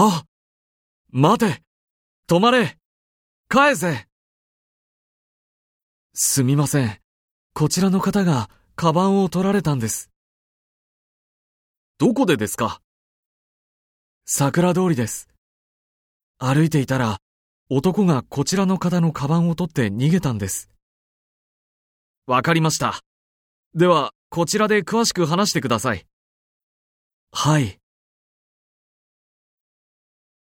あ待て止まれ返せすみません。こちらの方が、カバンを取られたんです。どこでですか？桜通りです。歩いていたら、男がこちらの方のカバンを取って逃げたんです。わかりました。では、こちらで詳しく話してください。はい。